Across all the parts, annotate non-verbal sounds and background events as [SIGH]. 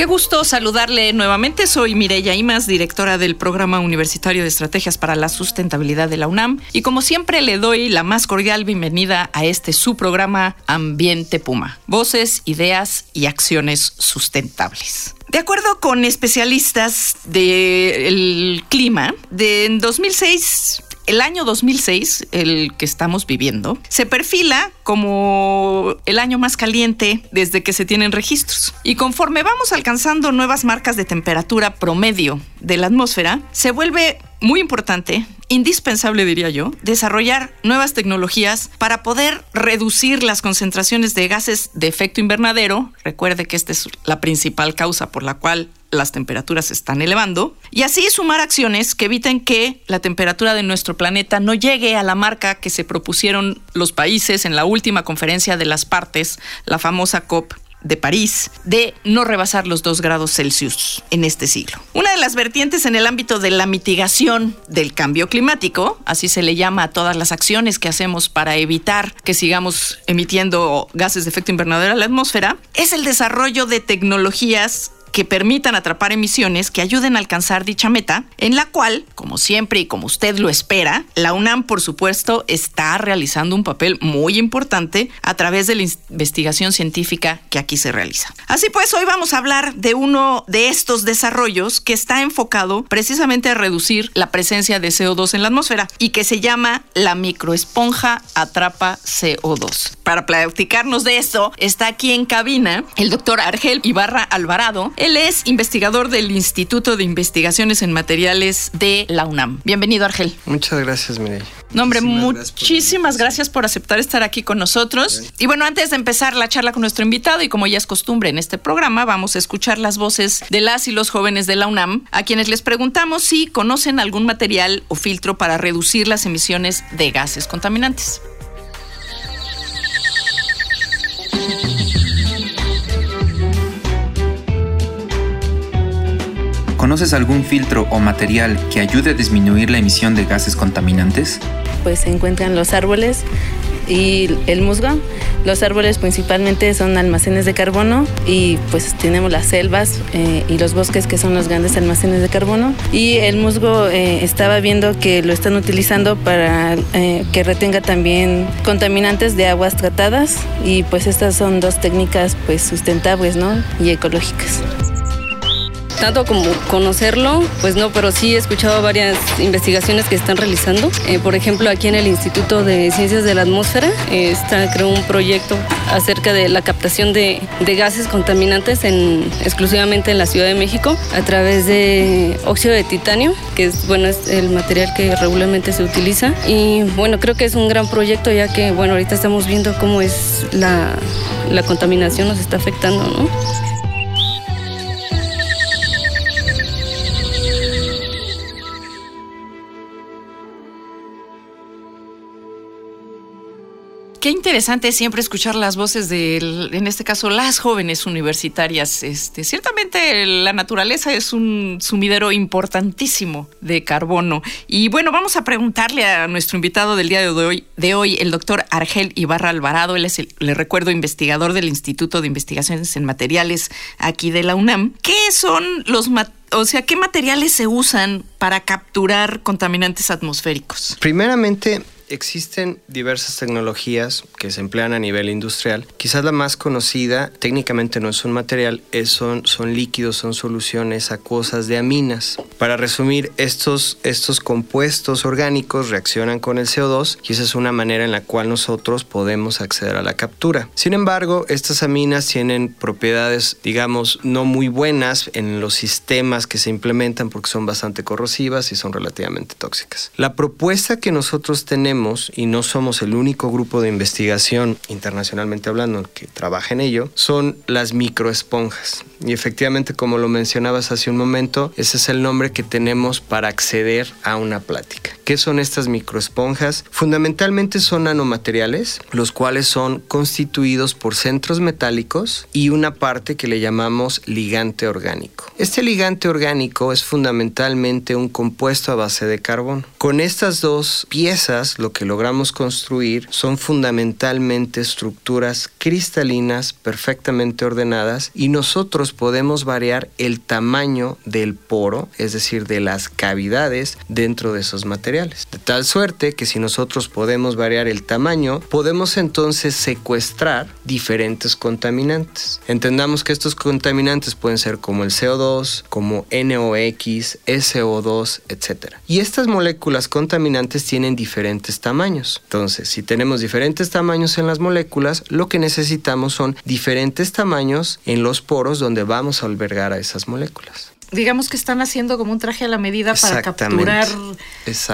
Qué gusto saludarle nuevamente. Soy Mireya Imas, directora del Programa Universitario de Estrategias para la Sustentabilidad de la UNAM. Y como siempre, le doy la más cordial bienvenida a este su programa Ambiente Puma. Voces, ideas y acciones sustentables. De acuerdo con especialistas del clima, de en 2006 el año 2006, el que estamos viviendo, se perfila como el año más caliente desde que se tienen registros. Y conforme vamos alcanzando nuevas marcas de temperatura promedio de la atmósfera, se vuelve muy importante, indispensable diría yo, desarrollar nuevas tecnologías para poder reducir las concentraciones de gases de efecto invernadero. Recuerde que esta es la principal causa por la cual las temperaturas se están elevando y así sumar acciones que eviten que la temperatura de nuestro planeta no llegue a la marca que se propusieron los países en la última conferencia de las partes, la famosa COP de París de no rebasar los 2 grados Celsius en este siglo. Una de las vertientes en el ámbito de la mitigación del cambio climático, así se le llama a todas las acciones que hacemos para evitar que sigamos emitiendo gases de efecto invernadero a la atmósfera, es el desarrollo de tecnologías que permitan atrapar emisiones que ayuden a alcanzar dicha meta, en la cual, como siempre y como usted lo espera, la UNAM, por supuesto, está realizando un papel muy importante a través de la investigación científica que aquí se realiza. Así pues, hoy vamos a hablar de uno de estos desarrollos que está enfocado precisamente a reducir la presencia de CO2 en la atmósfera y que se llama la microesponja atrapa CO2. Para platicarnos de esto, está aquí en cabina el doctor Argel Ibarra Alvarado, él es investigador del Instituto de Investigaciones en Materiales de la UNAM. Bienvenido, Argel. Muchas gracias, Mireille. No, hombre, muchísimas gracias por aceptar estar aquí con nosotros. Y bueno, antes de empezar la charla con nuestro invitado, y como ya es costumbre en este programa, vamos a escuchar las voces de las y los jóvenes de la UNAM, a quienes les preguntamos si conocen algún material o filtro para reducir las emisiones de gases contaminantes. ¿Conoces algún filtro o material que ayude a disminuir la emisión de gases contaminantes? Pues se encuentran los árboles y el musgo. Los árboles principalmente son almacenes de carbono y pues tenemos las selvas eh, y los bosques que son los grandes almacenes de carbono. Y el musgo eh, estaba viendo que lo están utilizando para eh, que retenga también contaminantes de aguas tratadas y pues estas son dos técnicas pues sustentables ¿no? y ecológicas tanto como conocerlo, pues no, pero sí he escuchado varias investigaciones que están realizando. Eh, por ejemplo, aquí en el Instituto de Ciencias de la Atmósfera eh, está creó un proyecto acerca de la captación de, gases contaminantes en, exclusivamente en la Ciudad de México a través de óxido de titanio, que es bueno es el material que regularmente se utiliza. Y bueno, creo que es un gran proyecto ya que bueno ahorita estamos viendo cómo es la, la contaminación nos está afectando, ¿no? Qué interesante siempre escuchar las voces de, en este caso, las jóvenes universitarias. Este, ciertamente la naturaleza es un sumidero importantísimo de carbono. Y bueno, vamos a preguntarle a nuestro invitado del día de hoy, de hoy el doctor Argel Ibarra Alvarado. Él es, el, le recuerdo, investigador del Instituto de Investigaciones en Materiales aquí de la UNAM. ¿Qué son los o sea, ¿qué materiales se usan para capturar contaminantes atmosféricos? Primeramente, existen diversas tecnologías que se emplean a nivel industrial. Quizás la más conocida, técnicamente no es un material, es, son, son líquidos, son soluciones acuosas de aminas. Para resumir, estos, estos compuestos orgánicos reaccionan con el CO2 y esa es una manera en la cual nosotros podemos acceder a la captura. Sin embargo, estas aminas tienen propiedades, digamos, no muy buenas en los sistemas que se implementan porque son bastante corrosivas y son relativamente tóxicas. La propuesta que nosotros tenemos tenemos, y no somos el único grupo de investigación internacionalmente hablando que trabaja en ello, son las microesponjas. Y efectivamente, como lo mencionabas hace un momento, ese es el nombre que tenemos para acceder a una plática. ¿Qué son estas microesponjas? Fundamentalmente son nanomateriales, los cuales son constituidos por centros metálicos y una parte que le llamamos ligante orgánico. Este ligante orgánico es fundamentalmente un compuesto a base de carbón. Con estas dos piezas, lo que logramos construir son fundamentalmente estructuras cristalinas perfectamente ordenadas y nosotros podemos variar el tamaño del poro, es decir, de las cavidades dentro de esos materiales. De tal suerte que si nosotros podemos variar el tamaño, podemos entonces secuestrar diferentes contaminantes. Entendamos que estos contaminantes pueden ser como el CO2, como NOx, SO2, etc. Y estas moléculas contaminantes tienen diferentes tamaños. Entonces, si tenemos diferentes tamaños en las moléculas, lo que necesitamos son diferentes tamaños en los poros donde vamos a albergar a esas moléculas. Digamos que están haciendo como un traje a la medida para capturar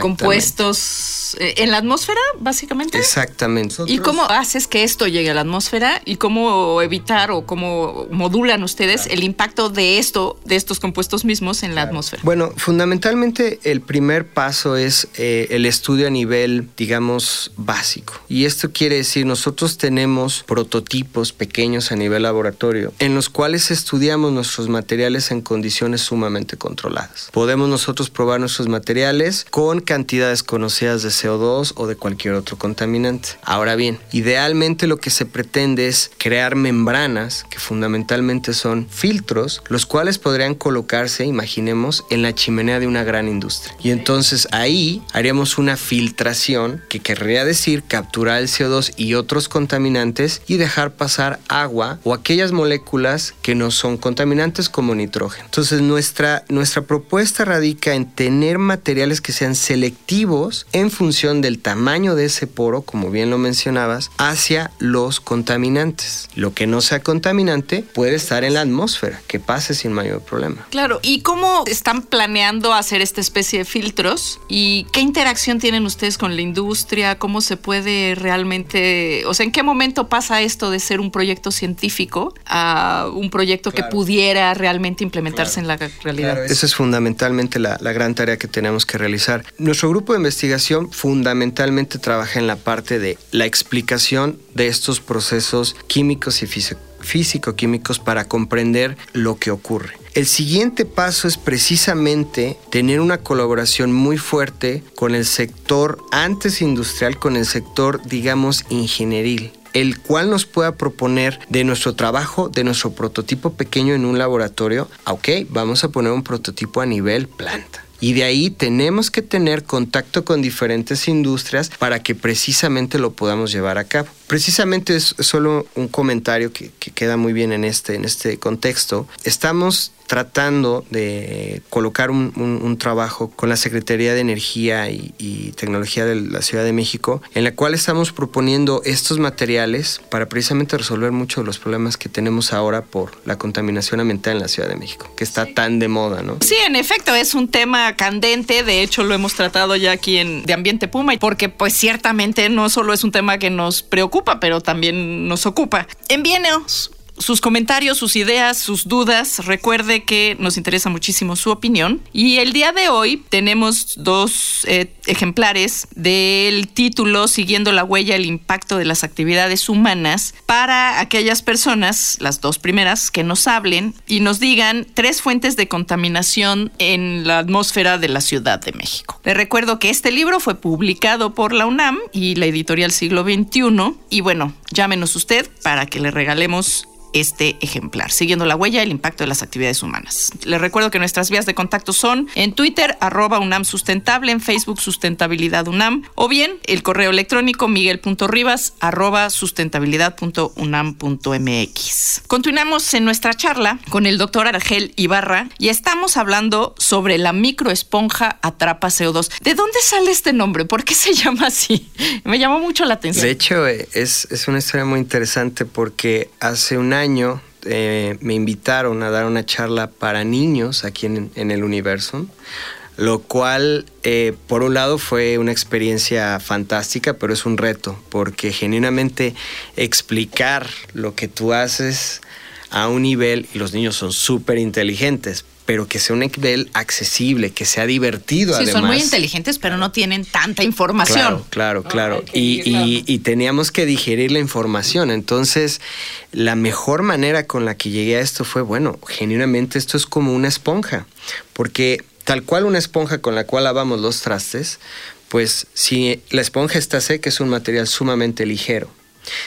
compuestos eh, en la atmósfera, básicamente. Exactamente. ¿Y cómo haces que esto llegue a la atmósfera y cómo evitar o cómo modulan ustedes el impacto de esto, de estos compuestos mismos en la atmósfera? Bueno, fundamentalmente el primer paso es eh, el estudio a nivel, digamos, básico. Y esto quiere decir, nosotros tenemos prototipos pequeños a nivel laboratorio en los cuales estudiamos nuestros materiales en condiciones sumamente controladas. Podemos nosotros probar nuestros materiales con cantidades conocidas de CO2 o de cualquier otro contaminante. Ahora bien, idealmente lo que se pretende es crear membranas que fundamentalmente son filtros, los cuales podrían colocarse, imaginemos, en la chimenea de una gran industria. Y entonces ahí haríamos una filtración que querría decir capturar el CO2 y otros contaminantes y dejar pasar agua o aquellas moléculas que no son contaminantes como nitrógeno. Entonces nuestra, nuestra propuesta radica en tener materiales que sean selectivos en función del tamaño de ese poro, como bien lo mencionabas, hacia los contaminantes. Lo que no sea contaminante puede estar en la atmósfera, que pase sin mayor problema. Claro, ¿y cómo están planeando hacer esta especie de filtros? ¿Y qué interacción tienen ustedes con la industria? ¿Cómo se puede realmente, o sea, en qué momento pasa esto de ser un proyecto científico a un proyecto que pudiera realmente implementarse en la realidad. esa es fundamentalmente la, la, gran tarea que tenemos que realizar. Nuestro grupo de investigación fundamentalmente trabaja en la parte de la explicación de estos procesos químicos y físico-químicos para comprender lo que ocurre. El siguiente paso es precisamente tener una colaboración muy fuerte con el sector antes industrial, con el sector, digamos, ingenieril el cual nos pueda proponer de nuestro trabajo, de nuestro prototipo pequeño en un laboratorio, ok, vamos a poner un prototipo a nivel planta. Y de ahí tenemos que tener contacto con diferentes industrias para que precisamente lo podamos llevar a cabo. Precisamente es solo un comentario que, que queda muy bien en este, en este contexto. Estamos tratando de colocar un, trabajo con la Secretaría de Energía y, Tecnología de la Ciudad de México, en la cual estamos proponiendo estos materiales para precisamente resolver muchos de los problemas que tenemos ahora por la contaminación ambiental en la Ciudad de México, que está tan de moda, ¿no? Sí, en efecto, es un tema candente, de hecho lo hemos tratado ya aquí en De Ambiente Puma, porque pues ciertamente no solo es un tema que nos preocupa, pero también nos ocupa. Envíenos sus comentarios, sus ideas, sus dudas. Recuerde que nos interesa muchísimo su opinión. Y el día de hoy tenemos dos eh, ejemplares del título Siguiendo la huella, el impacto de las actividades humanas para aquellas personas, las dos primeras, que nos hablen y nos digan tres fuentes de contaminación en la atmósfera de la Ciudad de México. Le recuerdo que este libro fue publicado por la UNAM y la editorial Siglo XXI. Y bueno, llámenos usted para que le regalemos este ejemplar, siguiendo la huella el impacto de las actividades humanas. Les recuerdo que nuestras vías de contacto son en Twitter, arroba UNAM Sustentable, en Facebook Sustentabilidad UNAM, o bien el correo electrónico miguel.ribas, arroba sustentabilidad.unam.mx. Continuamos en nuestra charla con el doctor Argel Ibarra y estamos hablando sobre la microesponja atrapa CO2. ¿De dónde sale este nombre? ¿Por qué se [LAUGHS] llama así? Me llamó mucho la atención. De hecho, eh, es, es una historia muy interesante porque hace un año año eh, me invitaron a dar una charla para niños aquí en, el universo. lo cual eh, por un lado fue una experiencia fantástica, pero es un reto, porque genuinamente explicar lo que tú haces a un nivel, y los niños son súper inteligentes, pero que sea un nivel accesible, que sea divertido. Sí, además. son muy inteligentes, pero no tienen tanta información. Claro, claro, claro. y, y, y, teníamos que digerir la información. Entonces, la mejor manera con la que llegué a esto fue, bueno, genuinamente esto es como una esponja, porque tal cual una esponja con la cual lavamos los trastes, pues si la esponja está seca es un material sumamente ligero.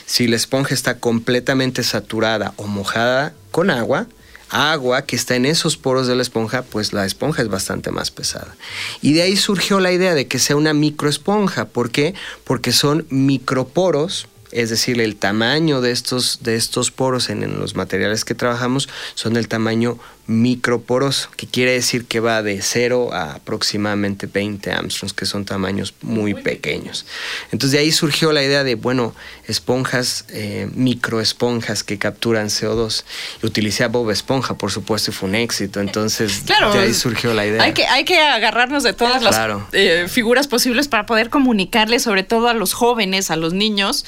Si la esponja está completamente saturada o mojada con agua, agua que está en esos poros de la esponja, pues la esponja es bastante más pesada. Y de ahí surgió la idea de que sea una microesponja. ¿Por qué? Porque son microporos es decir, el tamaño de estos, de estos poros en, en, los materiales que trabajamos son del tamaño microporoso, que quiere decir que va de 0 a aproximadamente 20 Armstrongs, que son tamaños muy pequeños. Entonces de ahí surgió la idea de, bueno, esponjas, eh, microesponjas que capturan CO2. Y utilicé a Bob Esponja, por supuesto, y fue un éxito. Entonces [LAUGHS] claro, de ahí surgió la idea. Hay que, hay que agarrarnos de todas claro. las eh, figuras posibles para poder comunicarle, sobre todo a los jóvenes, a los niños,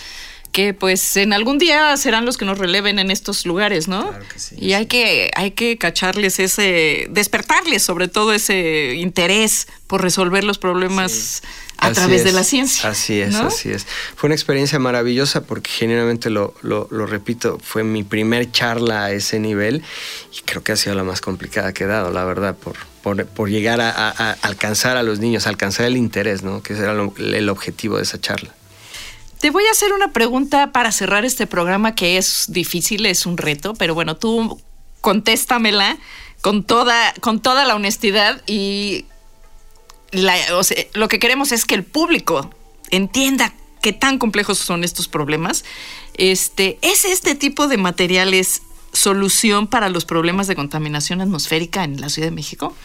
que pues en algún día serán los que nos releven en estos lugares, ¿no? Claro que sí, y hay que hay que cacharles ese despertarles sobre todo ese interés por resolver los problemas sí. a así través es, de la ciencia. Así es, ¿no? así es. Fue una experiencia maravillosa porque generalmente lo, lo, lo, repito, fue mi primer charla a ese nivel y creo que ha sido la más complicada que he dado, la verdad, por, por, por llegar a, a, a, alcanzar a los niños, alcanzar el interés, ¿no? Que ese era lo, el objetivo de esa charla. Te voy a hacer una pregunta para cerrar este programa que es difícil, es un reto, pero bueno, tú contéstamela con toda, con toda la honestidad y lo que queremos es que el público entienda qué tan complejos son estos problemas. Este, ¿Es este tipo de materiales solución para los problemas de contaminación atmosférica en la Ciudad de México?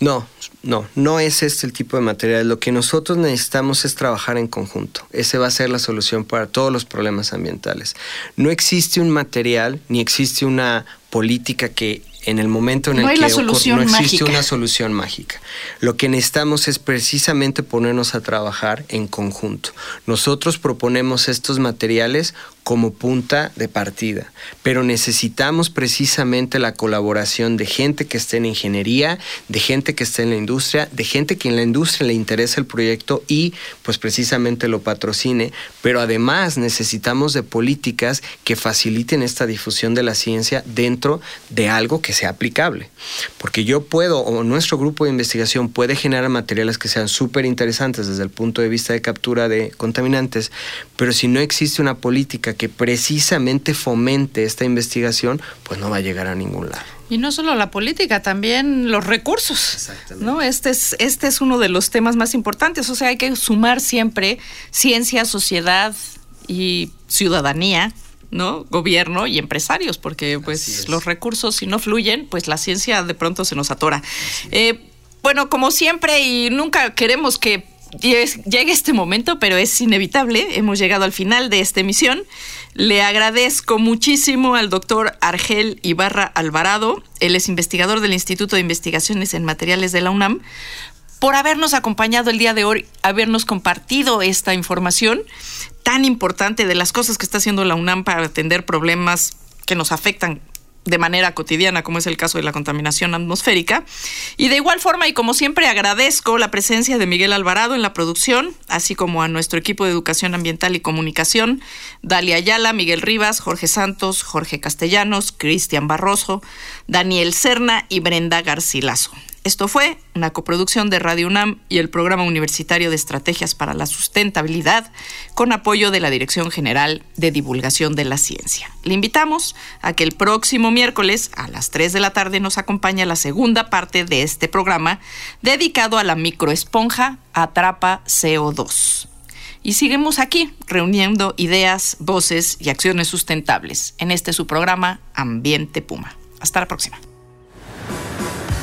No, no, no es este el tipo de material. Lo que nosotros necesitamos es trabajar en conjunto. Ese va a ser la solución para todos los problemas ambientales. No existe un material ni existe una política que en el momento en no el que ocurre, no existe mágica. una solución mágica. Lo que necesitamos es precisamente ponernos a trabajar en conjunto. Nosotros proponemos estos materiales como punta de partida, pero necesitamos precisamente la colaboración de gente que esté en ingeniería, de gente que esté en la industria, de gente que en la industria le interesa el proyecto y pues precisamente lo patrocine, pero además necesitamos de políticas que faciliten esta difusión de la ciencia dentro de algo que sea aplicable. Porque yo puedo, o nuestro grupo de investigación puede generar materiales que sean súper interesantes desde el punto de vista de captura de contaminantes, pero si no existe una política que precisamente fomente esta investigación, pues no va a llegar a ningún lado. Y no solo la política, también los recursos. ¿no? Este, es, este es uno de los temas más importantes. O sea, hay que sumar siempre ciencia, sociedad y ciudadanía ¿no? Gobierno y empresarios, porque pues los recursos si no fluyen, pues la ciencia de pronto se nos atora. Eh, bueno, como siempre y nunca queremos que llegue este momento, pero es inevitable, hemos llegado al final de esta emisión. Le agradezco muchísimo al doctor Argel Ibarra Alvarado, él es investigador del Instituto de Investigaciones en Materiales de la UNAM, por habernos acompañado el día de hoy, habernos compartido esta información tan importante de las cosas que está haciendo la UNAM para atender problemas que nos afectan de manera cotidiana, como es el caso de la contaminación atmosférica. Y de igual forma, y como siempre, agradezco la presencia de Miguel Alvarado en la producción, así como a nuestro equipo de educación ambiental y comunicación, Dalia Ayala, Miguel Rivas, Jorge Santos, Jorge Castellanos, Cristian Barroso, Daniel Serna y Brenda Garcilaso. Esto fue una coproducción de Radio UNAM y el Programa Universitario de Estrategias para la Sustentabilidad con apoyo de la Dirección General de Divulgación de la Ciencia. Le invitamos a que el próximo miércoles a las 3 de la tarde nos acompañe la segunda parte de este programa dedicado a la microesponja Atrapa CO2. Y seguimos aquí reuniendo ideas, voces y acciones sustentables en este su programa Ambiente Puma. Hasta la próxima.